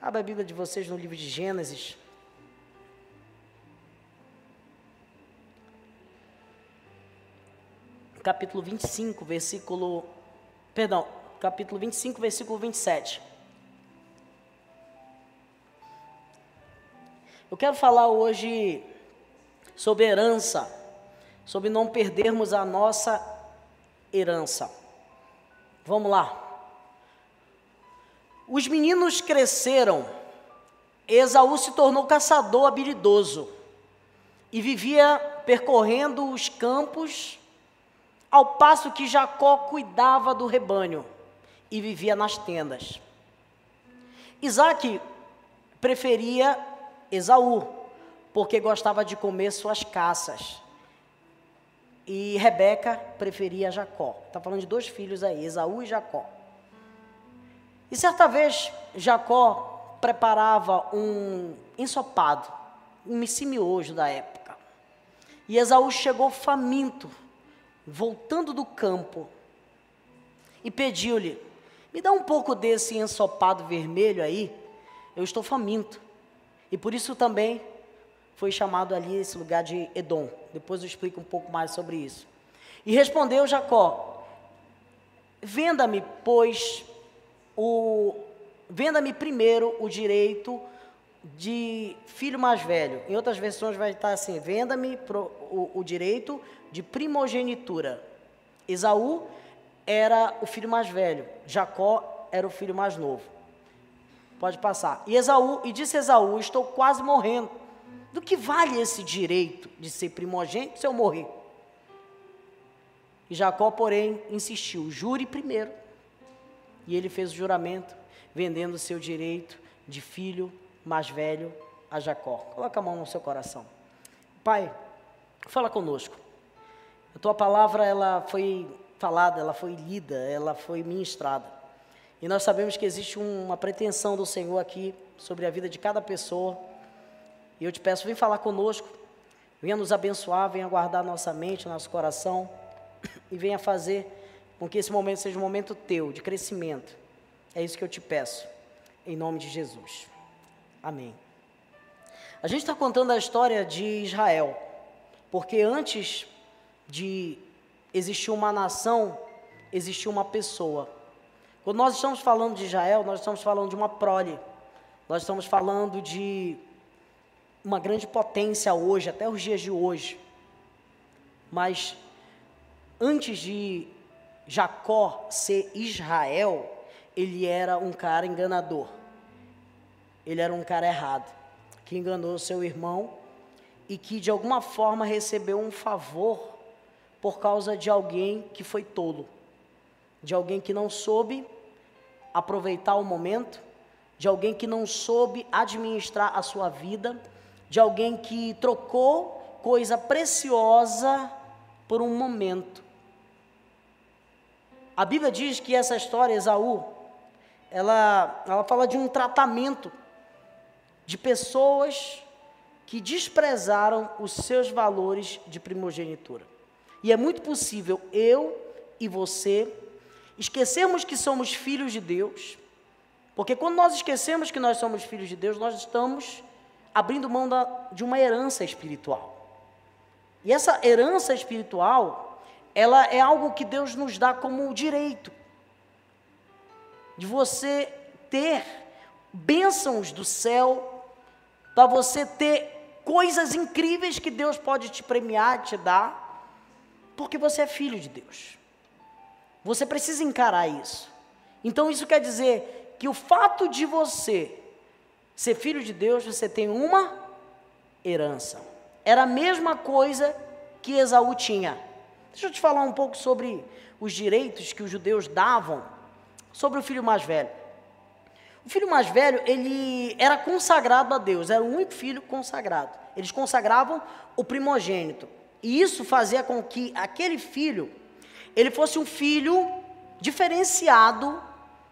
Abra a Bíblia de vocês no livro de Gênesis. Capítulo 25, versículo. Perdão, capítulo 25, versículo 27. Eu quero falar hoje sobre herança, sobre não perdermos a nossa herança. Vamos lá. Os meninos cresceram. Esaú se tornou caçador habilidoso e vivia percorrendo os campos, ao passo que Jacó cuidava do rebanho e vivia nas tendas. Isaac preferia Esaú, porque gostava de comer suas caças. E Rebeca preferia Jacó. Está falando de dois filhos aí, Esaú e Jacó. E certa vez, Jacó preparava um ensopado, um missimiojo da época. E Esaú chegou faminto, voltando do campo, e pediu-lhe: Me dá um pouco desse ensopado vermelho aí, eu estou faminto. E por isso também foi chamado ali esse lugar de Edom. Depois eu explico um pouco mais sobre isso. E respondeu Jacó: Venda-me, pois, o venda-me primeiro o direito de filho mais velho. Em outras versões vai estar assim: venda-me o, o direito de primogenitura. Esaú era o filho mais velho, Jacó era o filho mais novo. Pode passar. E Esaú, e disse Esaú: Estou quase morrendo. Do que vale esse direito de ser primogênito se eu morrer? E Jacó, porém, insistiu: jure primeiro. E ele fez o juramento, vendendo o seu direito de filho mais velho a Jacó. Coloca a mão no seu coração. Pai, fala conosco. A tua palavra ela foi falada, ela foi lida, ela foi ministrada. E nós sabemos que existe uma pretensão do Senhor aqui sobre a vida de cada pessoa. E eu te peço, vem falar conosco, venha nos abençoar, venha guardar nossa mente, nosso coração e venha fazer com que esse momento seja um momento teu, de crescimento. É isso que eu te peço, em nome de Jesus. Amém. A gente está contando a história de Israel, porque antes de existir uma nação, existiu uma pessoa. Quando nós estamos falando de Israel, nós estamos falando de uma prole, nós estamos falando de uma grande potência hoje, até os dias de hoje. Mas antes de Jacó ser Israel, ele era um cara enganador. Ele era um cara errado, que enganou seu irmão e que de alguma forma recebeu um favor por causa de alguém que foi tolo, de alguém que não soube aproveitar o momento, de alguém que não soube administrar a sua vida, de alguém que trocou coisa preciosa por um momento. A Bíblia diz que essa história, Esaú, ela, ela fala de um tratamento de pessoas que desprezaram os seus valores de primogenitura. E é muito possível eu e você esquecermos que somos filhos de Deus, porque quando nós esquecemos que nós somos filhos de Deus, nós estamos abrindo mão da, de uma herança espiritual. E essa herança espiritual, ela é algo que Deus nos dá como direito de você ter bênçãos do céu, para você ter coisas incríveis que Deus pode te premiar, te dar, porque você é filho de Deus. Você precisa encarar isso. Então isso quer dizer que o fato de você ser filho de Deus, você tem uma herança. Era a mesma coisa que Esaú tinha. Deixa eu te falar um pouco sobre os direitos que os judeus davam sobre o filho mais velho. O filho mais velho, ele era consagrado a Deus, era o único filho consagrado. Eles consagravam o primogênito. E isso fazia com que aquele filho, ele fosse um filho diferenciado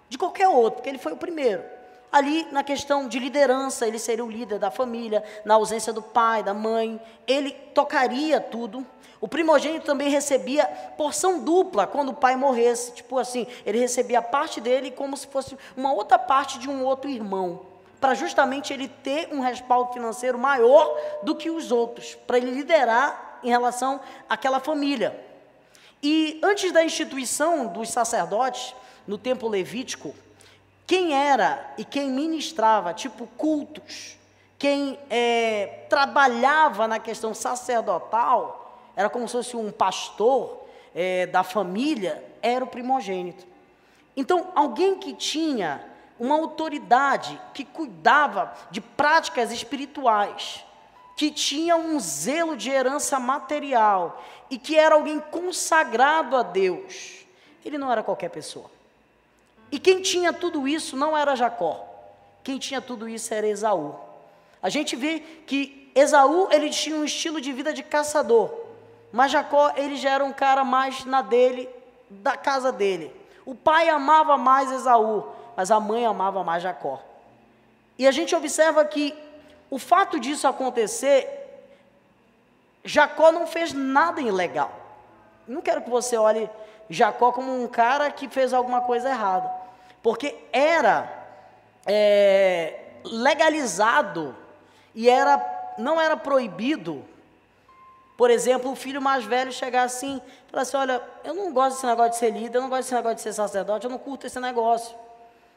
de qualquer outro, porque ele foi o primeiro. Ali, na questão de liderança, ele seria o líder da família, na ausência do pai, da mãe, ele tocaria tudo. O primogênito também recebia porção dupla quando o pai morresse. Tipo assim, ele recebia parte dele como se fosse uma outra parte de um outro irmão. para justamente ele ter um respaldo financeiro maior do que os outros, para ele liderar em relação àquela família. E antes da instituição dos sacerdotes, no tempo levítico, quem era e quem ministrava, tipo cultos, quem é, trabalhava na questão sacerdotal, era como se fosse um pastor é, da família, era o primogênito. Então, alguém que tinha uma autoridade, que cuidava de práticas espirituais, que tinha um zelo de herança material e que era alguém consagrado a Deus, ele não era qualquer pessoa. E quem tinha tudo isso não era Jacó. Quem tinha tudo isso era Esaú. A gente vê que Esaú, ele tinha um estilo de vida de caçador, mas Jacó, ele já era um cara mais na dele, da casa dele. O pai amava mais Esaú, mas a mãe amava mais Jacó. E a gente observa que o fato disso acontecer, Jacó não fez nada ilegal. Não quero que você olhe Jacó como um cara que fez alguma coisa errada, porque era é, legalizado e era, não era proibido. Por exemplo, o filho mais velho chegar assim, falar assim: Olha, eu não gosto desse negócio de ser líder, eu não gosto desse negócio de ser sacerdote, eu não curto esse negócio.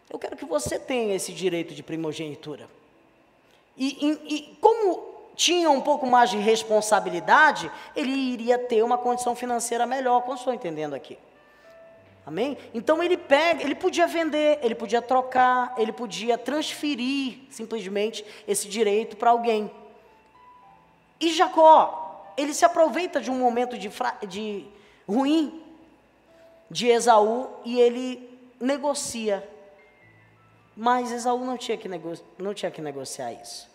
Eu quero que você tenha esse direito de primogenitura. E, e, e, como tinha um pouco mais de responsabilidade, ele iria ter uma condição financeira melhor, como estou entendendo aqui. Amém? Então ele pega, ele podia vender, ele podia trocar, ele podia transferir simplesmente esse direito para alguém. E Jacó, ele se aproveita de um momento de, de ruim de Esaú e ele negocia. Mas Esaú não tinha que, não tinha que negociar isso.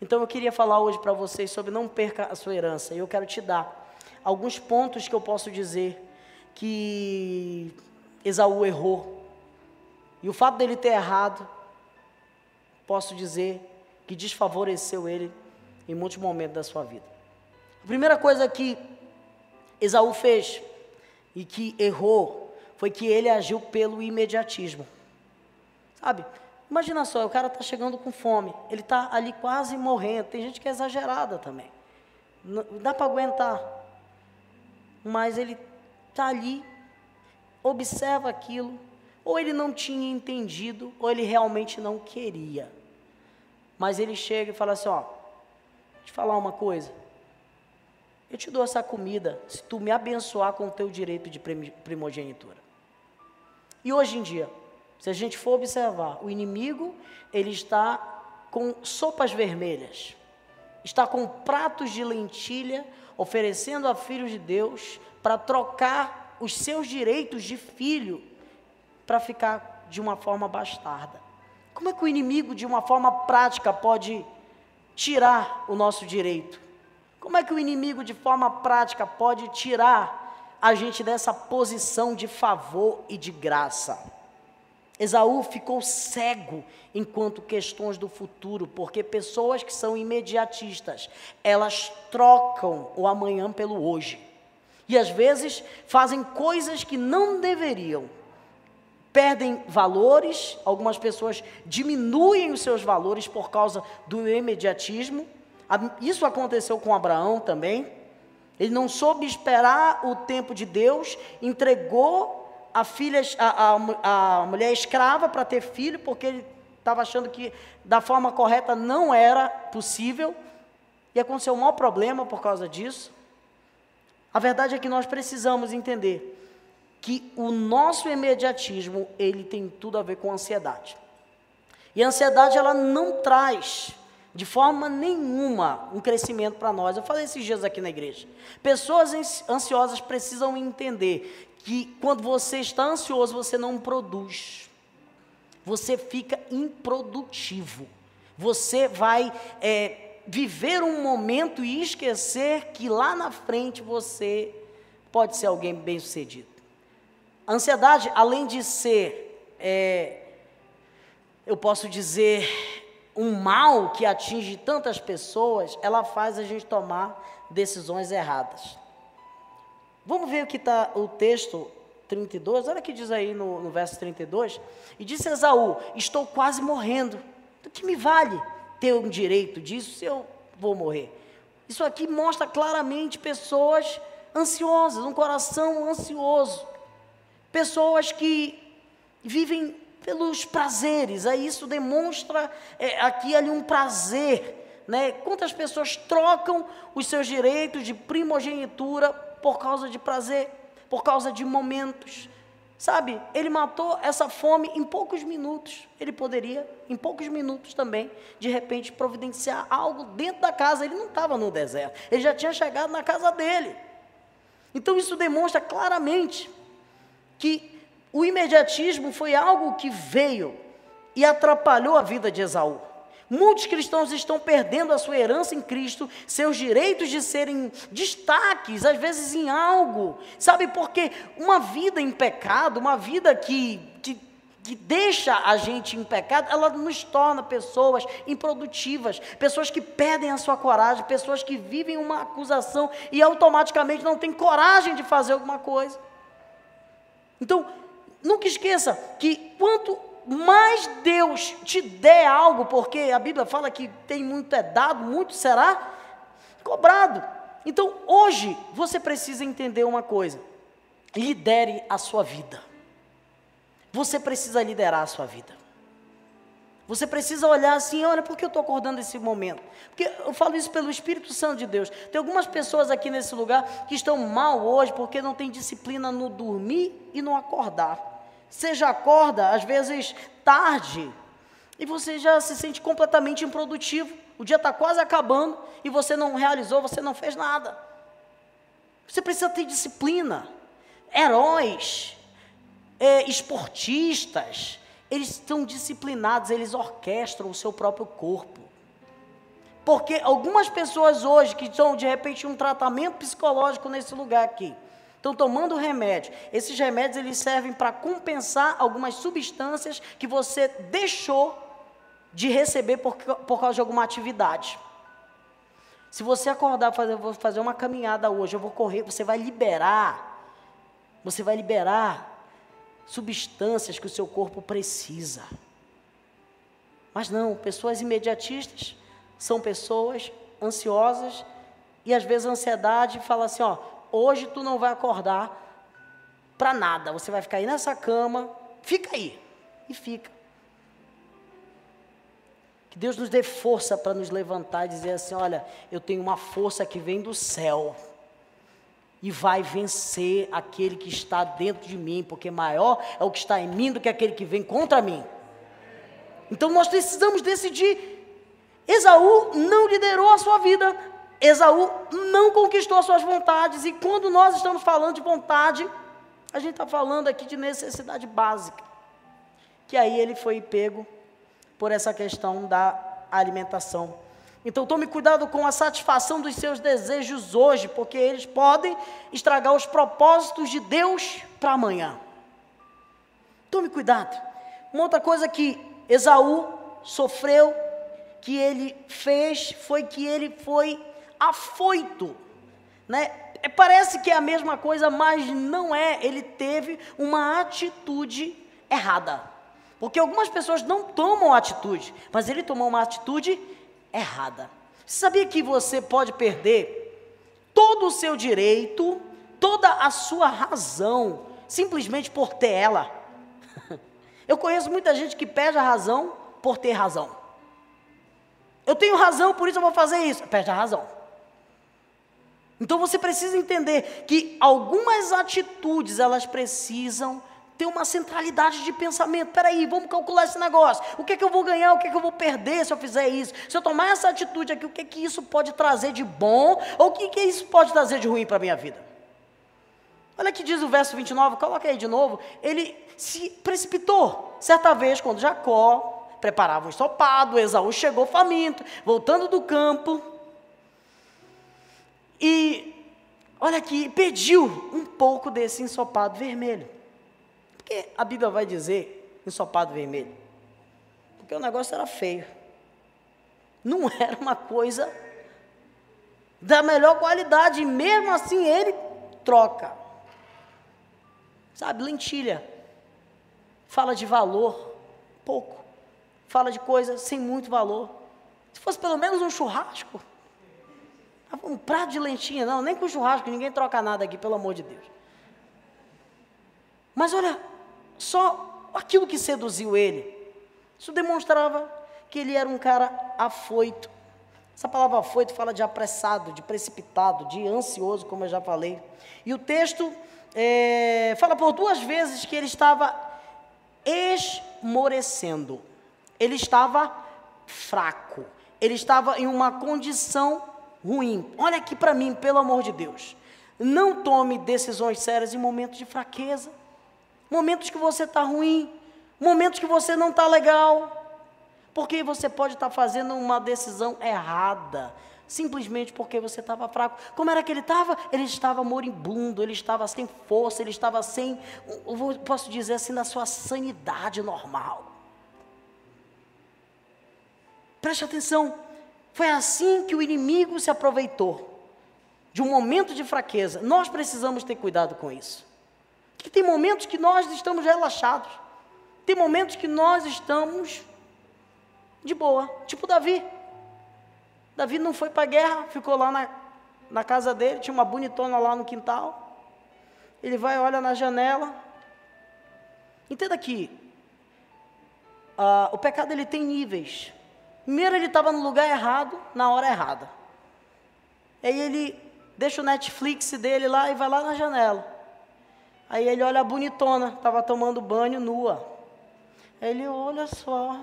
Então eu queria falar hoje para vocês sobre não perca a sua herança. E eu quero te dar alguns pontos que eu posso dizer que Esaú errou. E o fato dele ter errado, posso dizer que desfavoreceu ele em muitos momentos da sua vida. A primeira coisa que Esaú fez e que errou foi que ele agiu pelo imediatismo. Sabe? Imagina só, o cara está chegando com fome, ele está ali quase morrendo. Tem gente que é exagerada também. Não, dá para aguentar. Mas ele está ali, observa aquilo, ou ele não tinha entendido, ou ele realmente não queria. Mas ele chega e fala assim: Ó, te falar uma coisa. Eu te dou essa comida se tu me abençoar com o teu direito de primogenitura. E hoje em dia, se a gente for observar, o inimigo, ele está com sopas vermelhas, está com pratos de lentilha, oferecendo a filhos de Deus para trocar os seus direitos de filho para ficar de uma forma bastarda. Como é que o inimigo, de uma forma prática, pode tirar o nosso direito? Como é que o inimigo, de forma prática, pode tirar a gente dessa posição de favor e de graça? Esaú ficou cego enquanto questões do futuro, porque pessoas que são imediatistas, elas trocam o amanhã pelo hoje. E às vezes fazem coisas que não deveriam. Perdem valores, algumas pessoas diminuem os seus valores por causa do imediatismo. Isso aconteceu com Abraão também. Ele não soube esperar o tempo de Deus, entregou a filha, a, a, a mulher escrava para ter filho, porque ele estava achando que da forma correta não era possível, e aconteceu um maior problema por causa disso. A verdade é que nós precisamos entender que o nosso imediatismo, ele tem tudo a ver com ansiedade. E a ansiedade, ela não traz de forma nenhuma um crescimento para nós. Eu falei esses dias aqui na igreja. Pessoas ansiosas precisam entender que quando você está ansioso, você não produz. Você fica improdutivo. Você vai é, viver um momento e esquecer que lá na frente você pode ser alguém bem sucedido. A ansiedade, além de ser, é, eu posso dizer, um mal que atinge tantas pessoas, ela faz a gente tomar decisões erradas. Vamos ver o que está o texto 32, olha o que diz aí no, no verso 32. E disse Esaú: Estou quase morrendo. Do que me vale ter um direito disso se eu vou morrer? Isso aqui mostra claramente pessoas ansiosas, um coração ansioso. Pessoas que vivem pelos prazeres, aí isso demonstra é, aqui ali um prazer. Né? Quantas pessoas trocam os seus direitos de primogenitura por causa de prazer, por causa de momentos? Sabe, ele matou essa fome em poucos minutos. Ele poderia, em poucos minutos também, de repente, providenciar algo dentro da casa. Ele não estava no deserto, ele já tinha chegado na casa dele. Então, isso demonstra claramente que o imediatismo foi algo que veio e atrapalhou a vida de Esaú. Muitos cristãos estão perdendo a sua herança em Cristo, seus direitos de serem destaques, às vezes em algo. Sabe por quê? Uma vida em pecado, uma vida que, que, que deixa a gente em pecado, ela nos torna pessoas improdutivas, pessoas que perdem a sua coragem, pessoas que vivem uma acusação e automaticamente não têm coragem de fazer alguma coisa. Então, nunca esqueça que quanto mais Deus te der algo, porque a Bíblia fala que tem muito é dado, muito será cobrado. Então, hoje, você precisa entender uma coisa: lidere a sua vida. Você precisa liderar a sua vida. Você precisa olhar assim, olha, por que eu estou acordando esse momento? Porque eu falo isso pelo Espírito Santo de Deus. Tem algumas pessoas aqui nesse lugar que estão mal hoje porque não tem disciplina no dormir e no acordar. Você já acorda, às vezes, tarde, e você já se sente completamente improdutivo. O dia está quase acabando e você não realizou, você não fez nada. Você precisa ter disciplina. Heróis, é, esportistas, eles estão disciplinados, eles orquestram o seu próprio corpo. Porque algumas pessoas hoje que estão, de repente, em um tratamento psicológico nesse lugar aqui, Estão tomando remédio. Esses remédios eles servem para compensar algumas substâncias que você deixou de receber por, por causa de alguma atividade. Se você acordar, fazer, vou fazer uma caminhada hoje, eu vou correr, você vai liberar, você vai liberar substâncias que o seu corpo precisa. Mas não, pessoas imediatistas são pessoas ansiosas e às vezes a ansiedade fala assim, ó, hoje tu não vai acordar para nada. Você vai ficar aí nessa cama, fica aí. E fica. Que Deus nos dê força para nos levantar e dizer assim: olha, eu tenho uma força que vem do céu e vai vencer aquele que está dentro de mim, porque maior é o que está em mim do que aquele que vem contra mim. Então nós precisamos decidir. Esaú não liderou a sua vida, Esaú não conquistou suas vontades, e quando nós estamos falando de vontade, a gente está falando aqui de necessidade básica. Que aí ele foi pego por essa questão da alimentação. Então tome cuidado com a satisfação dos seus desejos hoje, porque eles podem estragar os propósitos de Deus para amanhã. Tome cuidado. Uma outra coisa que Esaú sofreu, que ele fez, foi que ele foi afoito, né? É, parece que é a mesma coisa, mas não é. Ele teve uma atitude errada. Porque algumas pessoas não tomam atitude, mas ele tomou uma atitude errada. Você sabia que você pode perder todo o seu direito, toda a sua razão, simplesmente por ter ela? Eu conheço muita gente que perde a razão por ter razão. Eu tenho razão, por isso eu vou fazer isso. Perde a razão. Então você precisa entender que algumas atitudes elas precisam ter uma centralidade de pensamento. Peraí, vamos calcular esse negócio. O que é que eu vou ganhar? O que é que eu vou perder se eu fizer isso? Se eu tomar essa atitude aqui, o que é que isso pode trazer de bom? Ou o que, que isso pode trazer de ruim para a minha vida? Olha que diz o verso 29, coloca aí de novo. Ele se precipitou. Certa vez, quando Jacó preparava um estopado, Esaú chegou faminto, voltando do campo. E olha aqui, pediu um pouco desse ensopado vermelho. Porque a Bíblia vai dizer ensopado vermelho? Porque o negócio era feio. Não era uma coisa da melhor qualidade, e mesmo assim ele troca. Sabe, lentilha. Fala de valor, pouco. fala de coisas sem muito valor. Se fosse pelo menos um churrasco, um prato de lentinha, não, nem com churrasco, ninguém troca nada aqui, pelo amor de Deus. Mas olha, só aquilo que seduziu ele, isso demonstrava que ele era um cara afoito. Essa palavra afoito fala de apressado, de precipitado, de ansioso, como eu já falei. E o texto é, fala por duas vezes que ele estava esmorecendo, ele estava fraco, ele estava em uma condição ruim. Olha aqui para mim, pelo amor de Deus. Não tome decisões sérias em momentos de fraqueza, momentos que você está ruim, momentos que você não está legal, porque você pode estar tá fazendo uma decisão errada, simplesmente porque você estava fraco. Como era que ele estava? Ele estava moribundo, ele estava sem força, ele estava sem, posso dizer assim, na sua sanidade normal. Preste atenção, foi assim que o inimigo se aproveitou de um momento de fraqueza. Nós precisamos ter cuidado com isso. Porque tem momentos que nós estamos relaxados, tem momentos que nós estamos de boa, tipo Davi. Davi não foi para a guerra, ficou lá na, na casa dele, tinha uma bonitona lá no quintal. Ele vai, olha na janela. Entenda aqui, uh, o pecado ele tem níveis. Primeiro ele estava no lugar errado, na hora errada. Aí ele deixa o Netflix dele lá e vai lá na janela. Aí ele olha a bonitona, estava tomando banho nua. Aí ele olha só.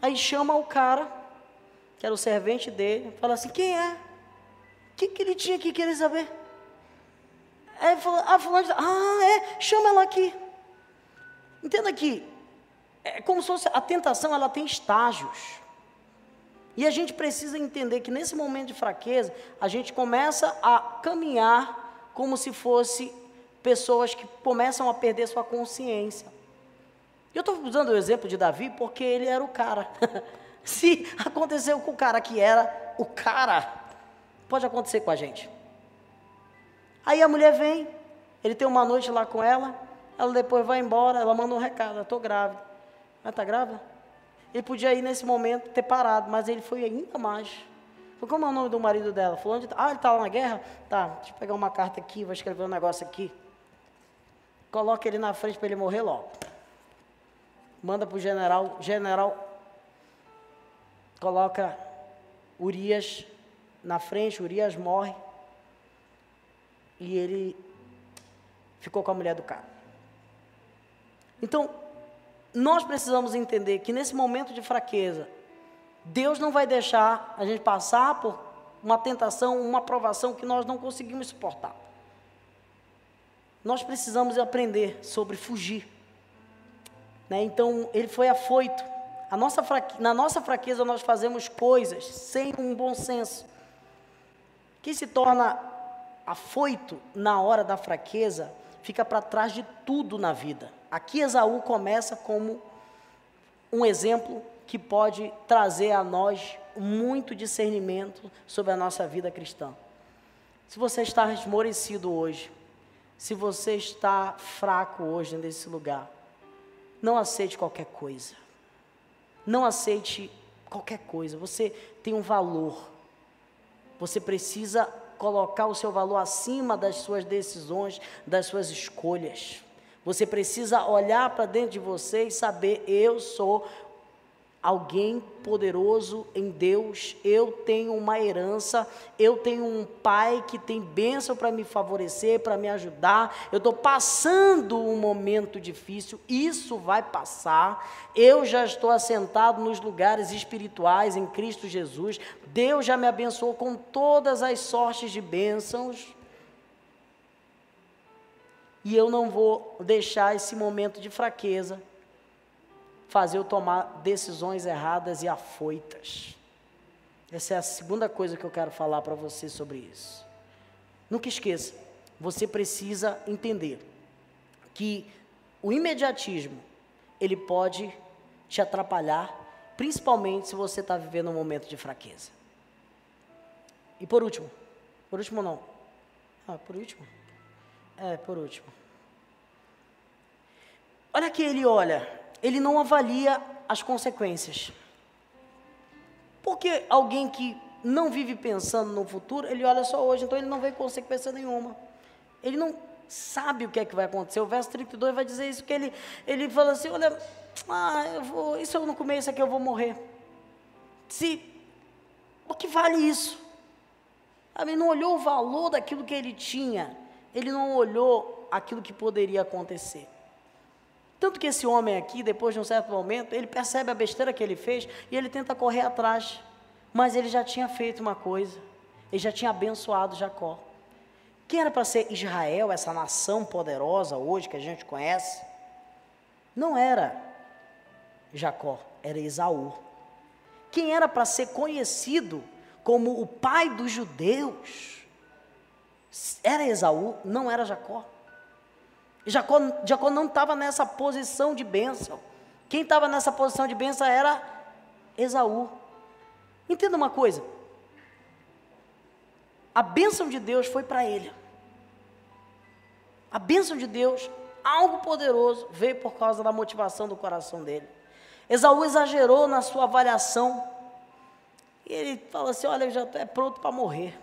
Aí chama o cara, que era o servente dele, fala assim: quem é? O que, que ele tinha que querer saber? Aí ele fala: ah, fulano, ah, é, chama ela aqui. Entenda aqui, é como se fosse, a tentação ela tem estágios. E a gente precisa entender que nesse momento de fraqueza, a gente começa a caminhar como se fosse pessoas que começam a perder sua consciência. Eu estou usando o exemplo de Davi porque ele era o cara. Se aconteceu com o cara que era o cara, pode acontecer com a gente. Aí a mulher vem, ele tem uma noite lá com ela, ela depois vai embora, ela manda um recado, estou grávida. Ela está grávida? Ele podia ir nesse momento ter parado, mas ele foi ainda mais. Como é o nome do marido dela? Falou, tá? ah, ele está lá na guerra? Tá, deixa eu pegar uma carta aqui, vou escrever um negócio aqui. Coloca ele na frente para ele morrer logo. Manda para o general, general coloca Urias na frente, Urias morre. E ele ficou com a mulher do cara. Então, nós precisamos entender que nesse momento de fraqueza, Deus não vai deixar a gente passar por uma tentação, uma provação que nós não conseguimos suportar. Nós precisamos aprender sobre fugir. Né? Então, ele foi afoito. Nossa fraque... Na nossa fraqueza, nós fazemos coisas sem um bom senso. Quem se torna afoito na hora da fraqueza, fica para trás de tudo na vida. Aqui Esaú começa como um exemplo que pode trazer a nós muito discernimento sobre a nossa vida cristã. Se você está esmorecido hoje, se você está fraco hoje nesse lugar, não aceite qualquer coisa. Não aceite qualquer coisa. Você tem um valor. Você precisa colocar o seu valor acima das suas decisões, das suas escolhas. Você precisa olhar para dentro de você e saber: eu sou alguém poderoso em Deus, eu tenho uma herança, eu tenho um pai que tem bênção para me favorecer, para me ajudar. Eu estou passando um momento difícil, isso vai passar. Eu já estou assentado nos lugares espirituais em Cristo Jesus. Deus já me abençoou com todas as sortes de bênçãos. E eu não vou deixar esse momento de fraqueza fazer eu tomar decisões erradas e afoitas. Essa é a segunda coisa que eu quero falar para você sobre isso. Nunca esqueça, você precisa entender que o imediatismo ele pode te atrapalhar, principalmente se você está vivendo um momento de fraqueza. E por último, por último não, ah, por último, é, por último. Olha que ele olha ele não avalia as consequências. Porque alguém que não vive pensando no futuro, ele olha só hoje, então ele não vê consequência nenhuma. Ele não sabe o que é que vai acontecer. O verso 32 vai dizer isso, que ele, ele fala assim, olha, ah, eu vou, se eu não comer isso aqui, eu vou morrer. Se, o que vale isso? Ele não olhou o valor daquilo que ele tinha, ele não olhou aquilo que poderia acontecer. Tanto que esse homem aqui, depois de um certo momento, ele percebe a besteira que ele fez e ele tenta correr atrás. Mas ele já tinha feito uma coisa, ele já tinha abençoado Jacó. Quem era para ser Israel, essa nação poderosa hoje que a gente conhece? Não era Jacó, era Esaú. Quem era para ser conhecido como o pai dos judeus? Era Esaú, não era Jacó. Jacó, Jacó não estava nessa posição de bênção. Quem estava nessa posição de bênção era Esaú. Entenda uma coisa. A bênção de Deus foi para ele. A bênção de Deus, algo poderoso, veio por causa da motivação do coração dele. Esaú exagerou na sua avaliação. E ele fala assim: Olha, já é pronto para morrer.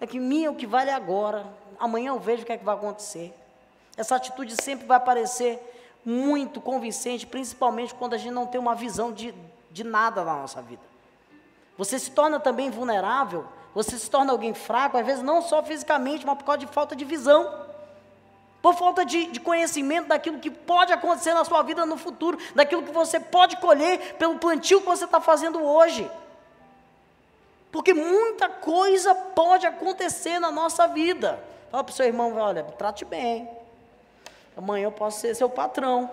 É que mim é o que vale agora amanhã eu vejo o que é que vai acontecer. Essa atitude sempre vai parecer muito convincente, principalmente quando a gente não tem uma visão de, de nada na nossa vida. Você se torna também vulnerável, você se torna alguém fraco, às vezes não só fisicamente, mas por causa de falta de visão. Por falta de, de conhecimento daquilo que pode acontecer na sua vida no futuro, daquilo que você pode colher pelo plantio que você está fazendo hoje. Porque muita coisa pode acontecer na nossa vida. Fala para o seu irmão, olha, trate bem. Amanhã eu posso ser seu patrão.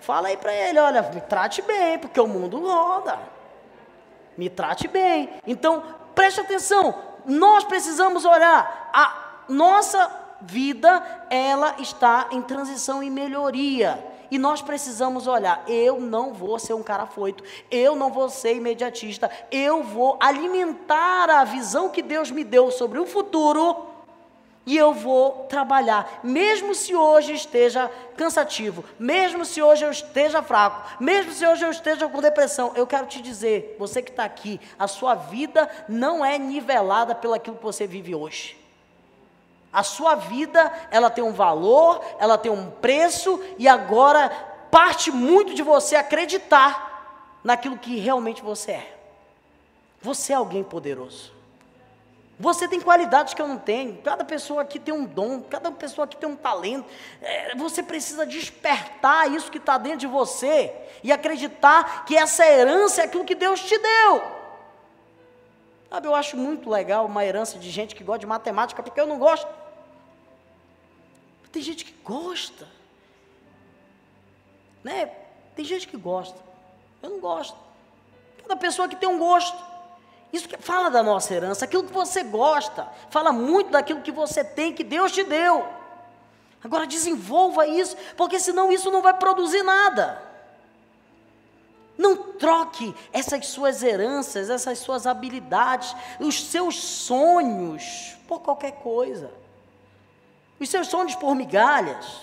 Fala aí para ele, olha, me trate bem, porque o mundo roda. Me trate bem. Então, preste atenção. Nós precisamos olhar. A nossa vida, ela está em transição e melhoria. E nós precisamos olhar, eu não vou ser um cara foito, eu não vou ser imediatista, eu vou alimentar a visão que Deus me deu sobre o futuro e eu vou trabalhar, mesmo se hoje esteja cansativo, mesmo se hoje eu esteja fraco, mesmo se hoje eu esteja com depressão. Eu quero te dizer, você que está aqui, a sua vida não é nivelada pelo aquilo que você vive hoje. A sua vida, ela tem um valor, ela tem um preço, e agora parte muito de você acreditar naquilo que realmente você é. Você é alguém poderoso. Você tem qualidades que eu não tenho. Cada pessoa aqui tem um dom, cada pessoa aqui tem um talento. É, você precisa despertar isso que está dentro de você e acreditar que essa herança é aquilo que Deus te deu. Sabe, eu acho muito legal uma herança de gente que gosta de matemática, porque eu não gosto. Tem gente que gosta. Né? Tem gente que gosta. Eu não gosto. Cada pessoa que tem um gosto. Isso que fala da nossa herança, aquilo que você gosta, fala muito daquilo que você tem, que Deus te deu. Agora desenvolva isso, porque senão isso não vai produzir nada. Não troque essas suas heranças, essas suas habilidades, os seus sonhos por qualquer coisa. Os seus sonhos por migalhas,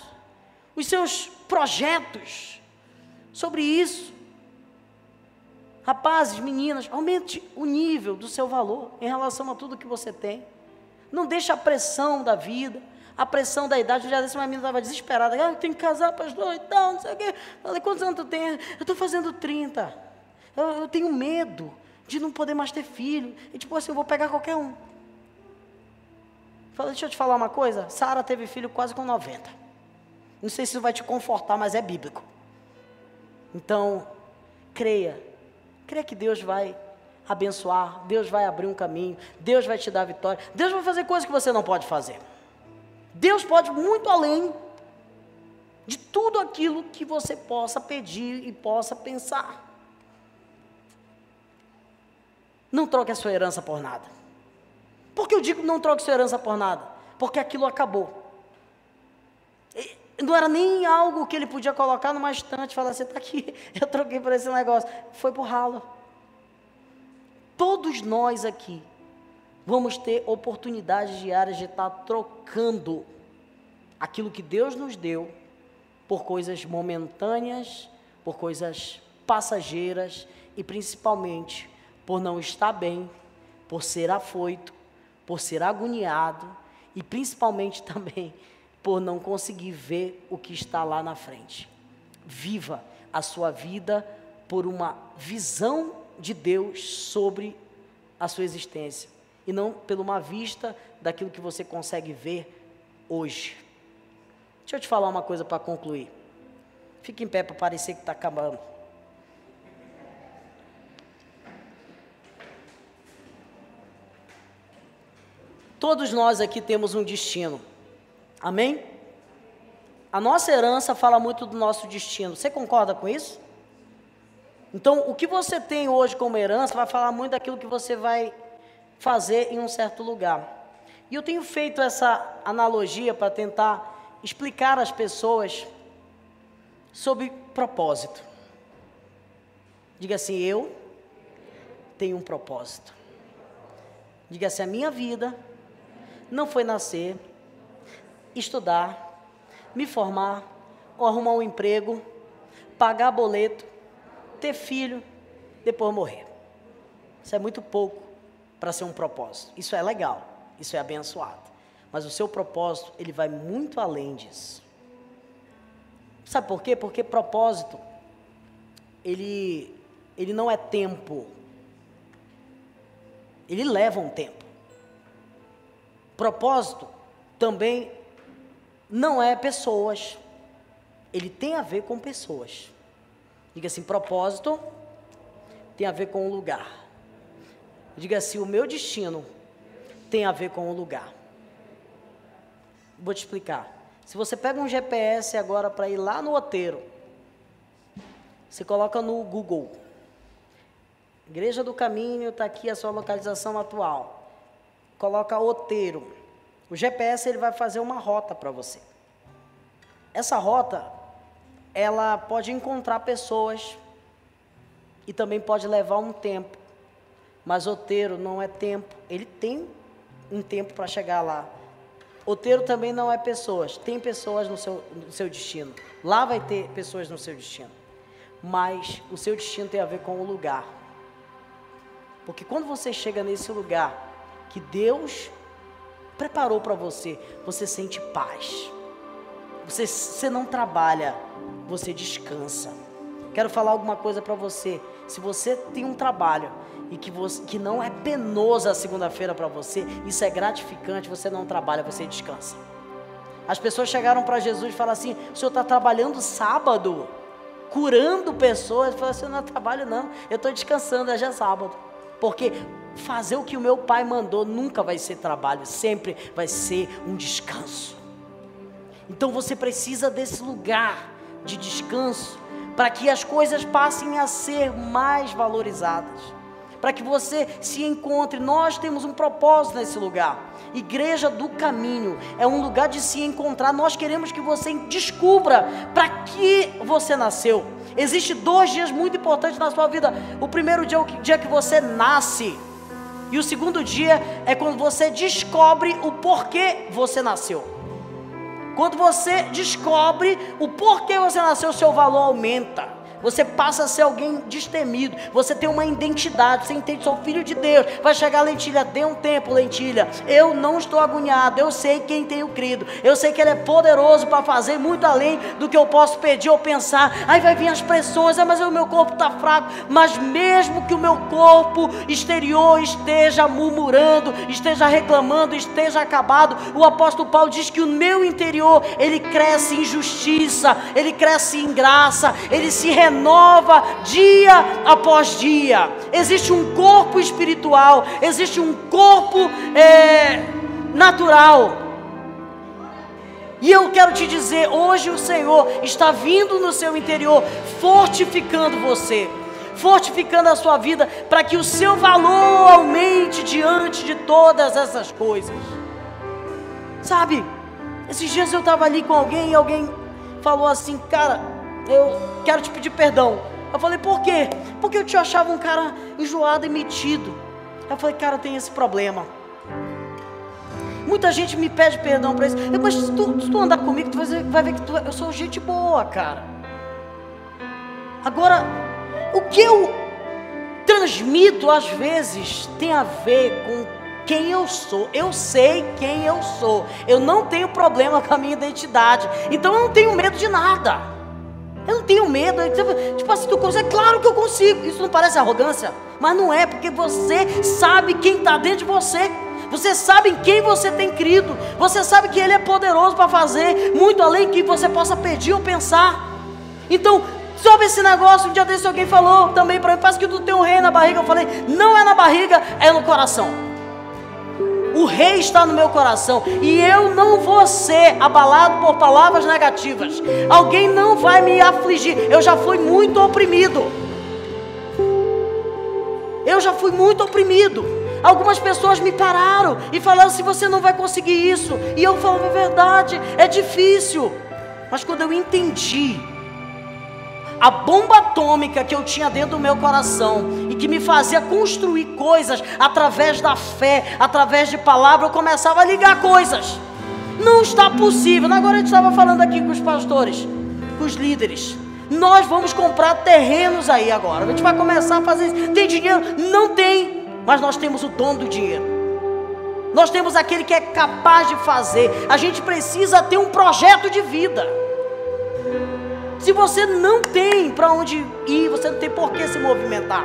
os seus projetos sobre isso. Rapazes, meninas, aumente o nível do seu valor em relação a tudo que você tem. Não deixe a pressão da vida, a pressão da idade. Eu já disse, uma menina estava desesperada. Ah, eu tenho que casar, pastor, e tal, não sei o quê. Falei, quantos anos tu tem? Eu estou fazendo 30. Eu, eu, tenho medo de não poder mais ter filho. E tipo assim, eu vou pegar qualquer um. Falei, deixa eu te falar uma coisa. Sara teve filho quase com 90. Não sei se isso vai te confortar, mas é bíblico. Então, creia Crê que Deus vai abençoar, Deus vai abrir um caminho, Deus vai te dar vitória, Deus vai fazer coisas que você não pode fazer. Deus pode muito além de tudo aquilo que você possa pedir e possa pensar. Não troque a sua herança por nada. Por que eu digo não troque sua herança por nada? Porque aquilo acabou. Não era nem algo que ele podia colocar numa estante e falar: Você está aqui, eu troquei por esse negócio. Foi por ralo. Todos nós aqui vamos ter oportunidades diárias de estar trocando aquilo que Deus nos deu por coisas momentâneas, por coisas passageiras e principalmente por não estar bem, por ser afoito, por ser agoniado e principalmente também por não conseguir ver o que está lá na frente. Viva a sua vida por uma visão de Deus sobre a sua existência e não por uma vista daquilo que você consegue ver hoje. Deixa eu te falar uma coisa para concluir. Fique em pé para parecer que está acabando. Todos nós aqui temos um destino. Amém? A nossa herança fala muito do nosso destino. Você concorda com isso? Então, o que você tem hoje como herança vai falar muito daquilo que você vai fazer em um certo lugar. E eu tenho feito essa analogia para tentar explicar às pessoas sobre propósito. Diga assim: eu tenho um propósito. Diga assim: a minha vida não foi nascer, estudar, me formar, ou arrumar um emprego, pagar boleto, ter filho, depois morrer. Isso é muito pouco para ser um propósito. Isso é legal, isso é abençoado. Mas o seu propósito, ele vai muito além disso. Sabe por quê? Porque propósito, ele, ele não é tempo. Ele leva um tempo. Propósito também não é pessoas. Ele tem a ver com pessoas. Diga assim: propósito tem a ver com o lugar. Diga assim: o meu destino tem a ver com o lugar. Vou te explicar. Se você pega um GPS agora para ir lá no Oteiro, você coloca no Google. Igreja do Caminho, está aqui a sua localização atual. Coloca Oteiro. O GPS ele vai fazer uma rota para você. Essa rota ela pode encontrar pessoas e também pode levar um tempo. Mas roteiro não é tempo, ele tem um tempo para chegar lá. Roteiro também não é pessoas, tem pessoas no seu, no seu destino. Lá vai ter pessoas no seu destino. Mas o seu destino tem a ver com o lugar. Porque quando você chega nesse lugar que Deus preparou para você, você sente paz. Você, você não trabalha, você descansa. Quero falar alguma coisa para você. Se você tem um trabalho e que, você, que não é penoso a segunda-feira para você, isso é gratificante, você não trabalha, você descansa. As pessoas chegaram para Jesus e falaram assim: o senhor está trabalhando sábado, curando pessoas. Ele falou assim: eu não trabalho, não, eu estou descansando, é já sábado. Porque fazer o que o meu pai mandou nunca vai ser trabalho, sempre vai ser um descanso. Então você precisa desse lugar de descanso para que as coisas passem a ser mais valorizadas. Para que você se encontre, nós temos um propósito nesse lugar. Igreja do Caminho é um lugar de se encontrar. Nós queremos que você descubra para que você nasceu. Existem dois dias muito importantes na sua vida. O primeiro dia é o dia que você nasce. E o segundo dia é quando você descobre o porquê você nasceu. Quando você descobre o porquê você nasceu, seu valor aumenta. Você passa a ser alguém destemido. Você tem uma identidade. Você entende, sou filho de Deus. Vai chegar lentilha, dê um tempo, lentilha. Eu não estou agoniado. Eu sei quem tenho crido. Eu sei que Ele é poderoso para fazer muito além do que eu posso pedir ou pensar. Aí vai vir as pressões. Ah, mas o meu corpo está fraco. Mas mesmo que o meu corpo exterior esteja murmurando, esteja reclamando, esteja acabado, o apóstolo Paulo diz que o meu interior ele cresce em justiça, ele cresce em graça, ele se renova dia após dia. Existe um corpo espiritual, existe um corpo é, natural. E eu quero te dizer, hoje o Senhor está vindo no seu interior, fortificando você, fortificando a sua vida, para que o seu valor aumente diante de todas essas coisas. Sabe, esses dias eu estava ali com alguém e alguém falou assim, cara, eu quero te pedir perdão. Eu falei, por quê? Porque eu te achava um cara enjoado e metido. Eu falei, cara, tem esse problema. Muita gente me pede perdão para isso. Mas se tu, se tu andar comigo, tu vai ver, que tu, eu sou gente boa, cara. Agora, o que eu transmito às vezes tem a ver com quem eu sou. Eu sei quem eu sou. Eu não tenho problema com a minha identidade. Então eu não tenho medo de nada. Eu não tenho medo. Tipo assim, tu consegue? Claro que eu consigo. Isso não parece arrogância? Mas não é, porque você sabe quem está dentro de você. Você sabe em quem você tem crido. Você sabe que Ele é poderoso para fazer muito além que você possa pedir ou pensar. Então, sobre esse negócio, um dia desse alguém falou também para mim, parece que tu tem um rei na barriga. Eu falei, não é na barriga, é no coração. O rei está no meu coração e eu não vou ser abalado por palavras negativas. Alguém não vai me afligir. Eu já fui muito oprimido. Eu já fui muito oprimido. Algumas pessoas me pararam e falaram assim: você não vai conseguir isso. E eu falo, é verdade, é difícil. Mas quando eu entendi a bomba atômica que eu tinha dentro do meu coração e que me fazia construir coisas através da fé, através de palavra, eu começava a ligar coisas. Não está possível. Agora a gente estava falando aqui com os pastores, com os líderes. Nós vamos comprar terrenos aí agora. A gente vai começar a fazer isso. Tem dinheiro? Não tem. Mas nós temos o dono do dinheiro. Nós temos aquele que é capaz de fazer. A gente precisa ter um projeto de vida. Se você não tem para onde ir, você não tem por que se movimentar.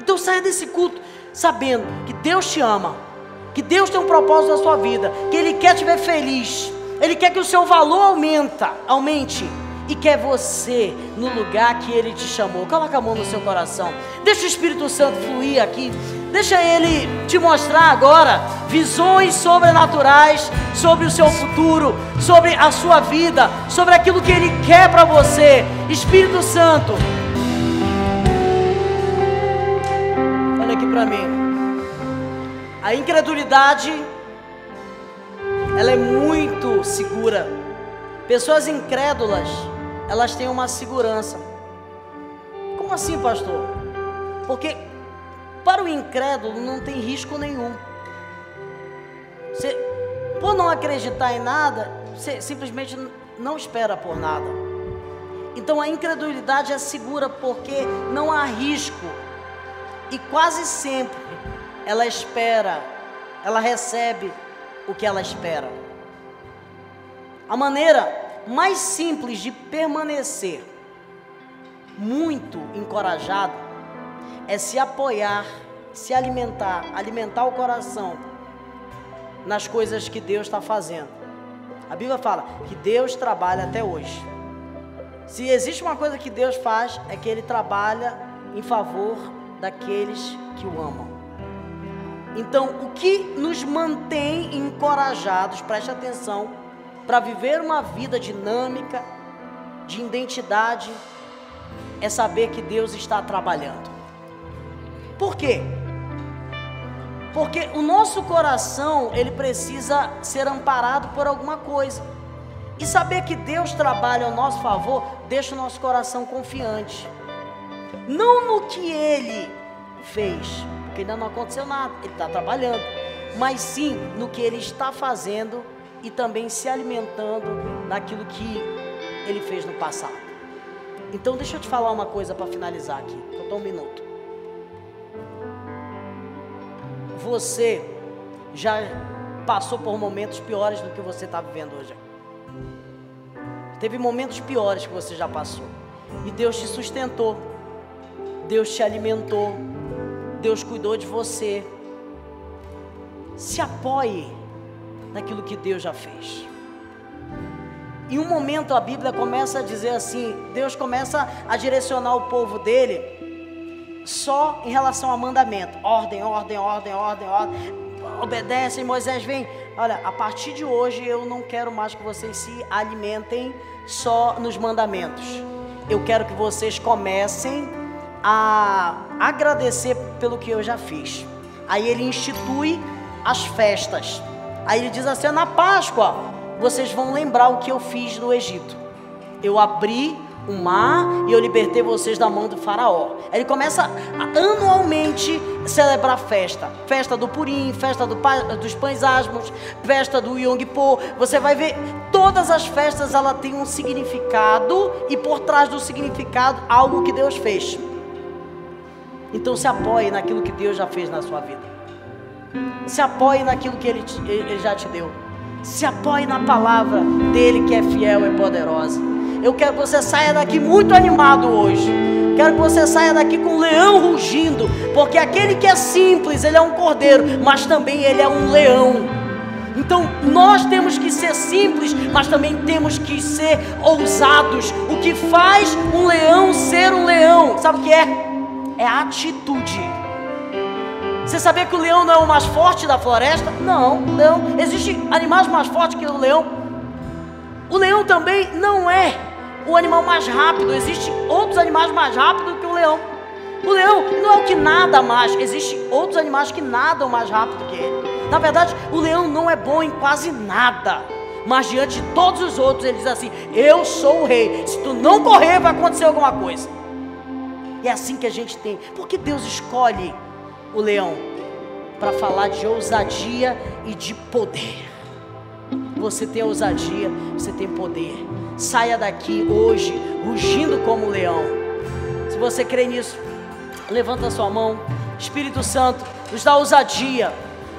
Então saia desse culto sabendo que Deus te ama, que Deus tem um propósito na sua vida, que Ele quer te ver feliz, Ele quer que o seu valor aumenta, aumente e quer você no lugar que Ele te chamou. Coloca a mão no seu coração. Deixa o Espírito Santo fluir aqui. Deixa Ele te mostrar agora visões sobrenaturais sobre o seu futuro, sobre a sua vida, sobre aquilo que Ele quer para você. Espírito Santo, olha aqui para mim. A incredulidade, ela é muito segura. Pessoas incrédulas, elas têm uma segurança. Como assim, pastor? Porque para o incrédulo não tem risco nenhum. Você, por não acreditar em nada, você simplesmente não espera por nada. Então a incredulidade é segura porque não há risco. E quase sempre ela espera, ela recebe o que ela espera. A maneira mais simples de permanecer muito encorajado é se apoiar, se alimentar, alimentar o coração nas coisas que Deus está fazendo. A Bíblia fala que Deus trabalha até hoje. Se existe uma coisa que Deus faz, é que Ele trabalha em favor daqueles que o amam. Então, o que nos mantém encorajados, preste atenção, para viver uma vida dinâmica, de identidade, é saber que Deus está trabalhando. Por quê? Porque o nosso coração, ele precisa ser amparado por alguma coisa. E saber que Deus trabalha ao nosso favor, deixa o nosso coração confiante. Não no que ele fez, porque ainda não aconteceu nada, ele está trabalhando, mas sim no que ele está fazendo e também se alimentando daquilo que ele fez no passado. Então, deixa eu te falar uma coisa para finalizar aqui. Faltou um minuto. Você já passou por momentos piores do que você está vivendo hoje. Teve momentos piores que você já passou. E Deus te sustentou. Deus te alimentou. Deus cuidou de você. Se apoie naquilo que Deus já fez. Em um momento a Bíblia começa a dizer assim: Deus começa a direcionar o povo dele só em relação a mandamento. Ordem, ordem, ordem, ordem, ordem. Obedecem, Moisés vem. Olha, a partir de hoje eu não quero mais que vocês se alimentem só nos mandamentos. Eu quero que vocês comecem a agradecer pelo que eu já fiz. Aí ele institui as festas. Aí ele diz assim: na Páscoa, vocês vão lembrar o que eu fiz no Egito. Eu abri o mar e eu libertei vocês da mão do faraó. Ele começa a, anualmente celebrar festa. Festa do Purim, festa do, dos pães asmos, festa do Yom Kippur. Você vai ver, todas as festas ela tem um significado e por trás do significado algo que Deus fez. Então se apoie naquilo que Deus já fez na sua vida. Se apoie naquilo que Ele, ele já te deu. Se apoie na palavra dele que é fiel e poderosa. Eu quero que você saia daqui muito animado hoje. Quero que você saia daqui com o leão rugindo, porque aquele que é simples, ele é um cordeiro, mas também ele é um leão. Então nós temos que ser simples, mas também temos que ser ousados. O que faz um leão ser um leão, sabe o que é? É atitude. Você sabia que o leão não é o mais forte da floresta? Não, não. Existem animais mais fortes que o leão. O leão também não é o animal mais rápido. Existem outros animais mais rápidos que o leão. O leão não é o que nada mais. Existem outros animais que nadam mais rápido que ele. Na verdade, o leão não é bom em quase nada. Mas diante de todos os outros, ele diz assim: Eu sou o rei. Se tu não correr, vai acontecer alguma coisa. E é assim que a gente tem. Porque Deus escolhe o leão para falar de ousadia e de poder. Você tem ousadia, você tem poder. Saia daqui hoje rugindo como leão. Se você crê nisso, levanta sua mão. Espírito Santo, nos dá ousadia,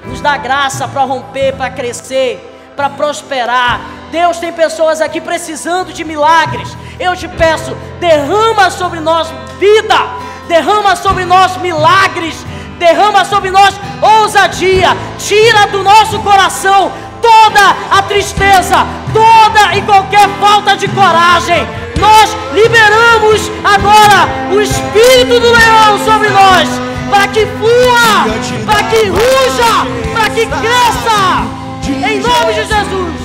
nos dá graça para romper, para crescer, para prosperar. Deus tem pessoas aqui precisando de milagres. Eu te peço, derrama sobre nós vida, derrama sobre nós milagres, derrama sobre nós ousadia, tira do nosso coração toda a tristeza, toda e qualquer falta de coragem. Nós liberamos agora o espírito do leão sobre nós, para que flua, para que ruja, para que cresça, em nome de Jesus.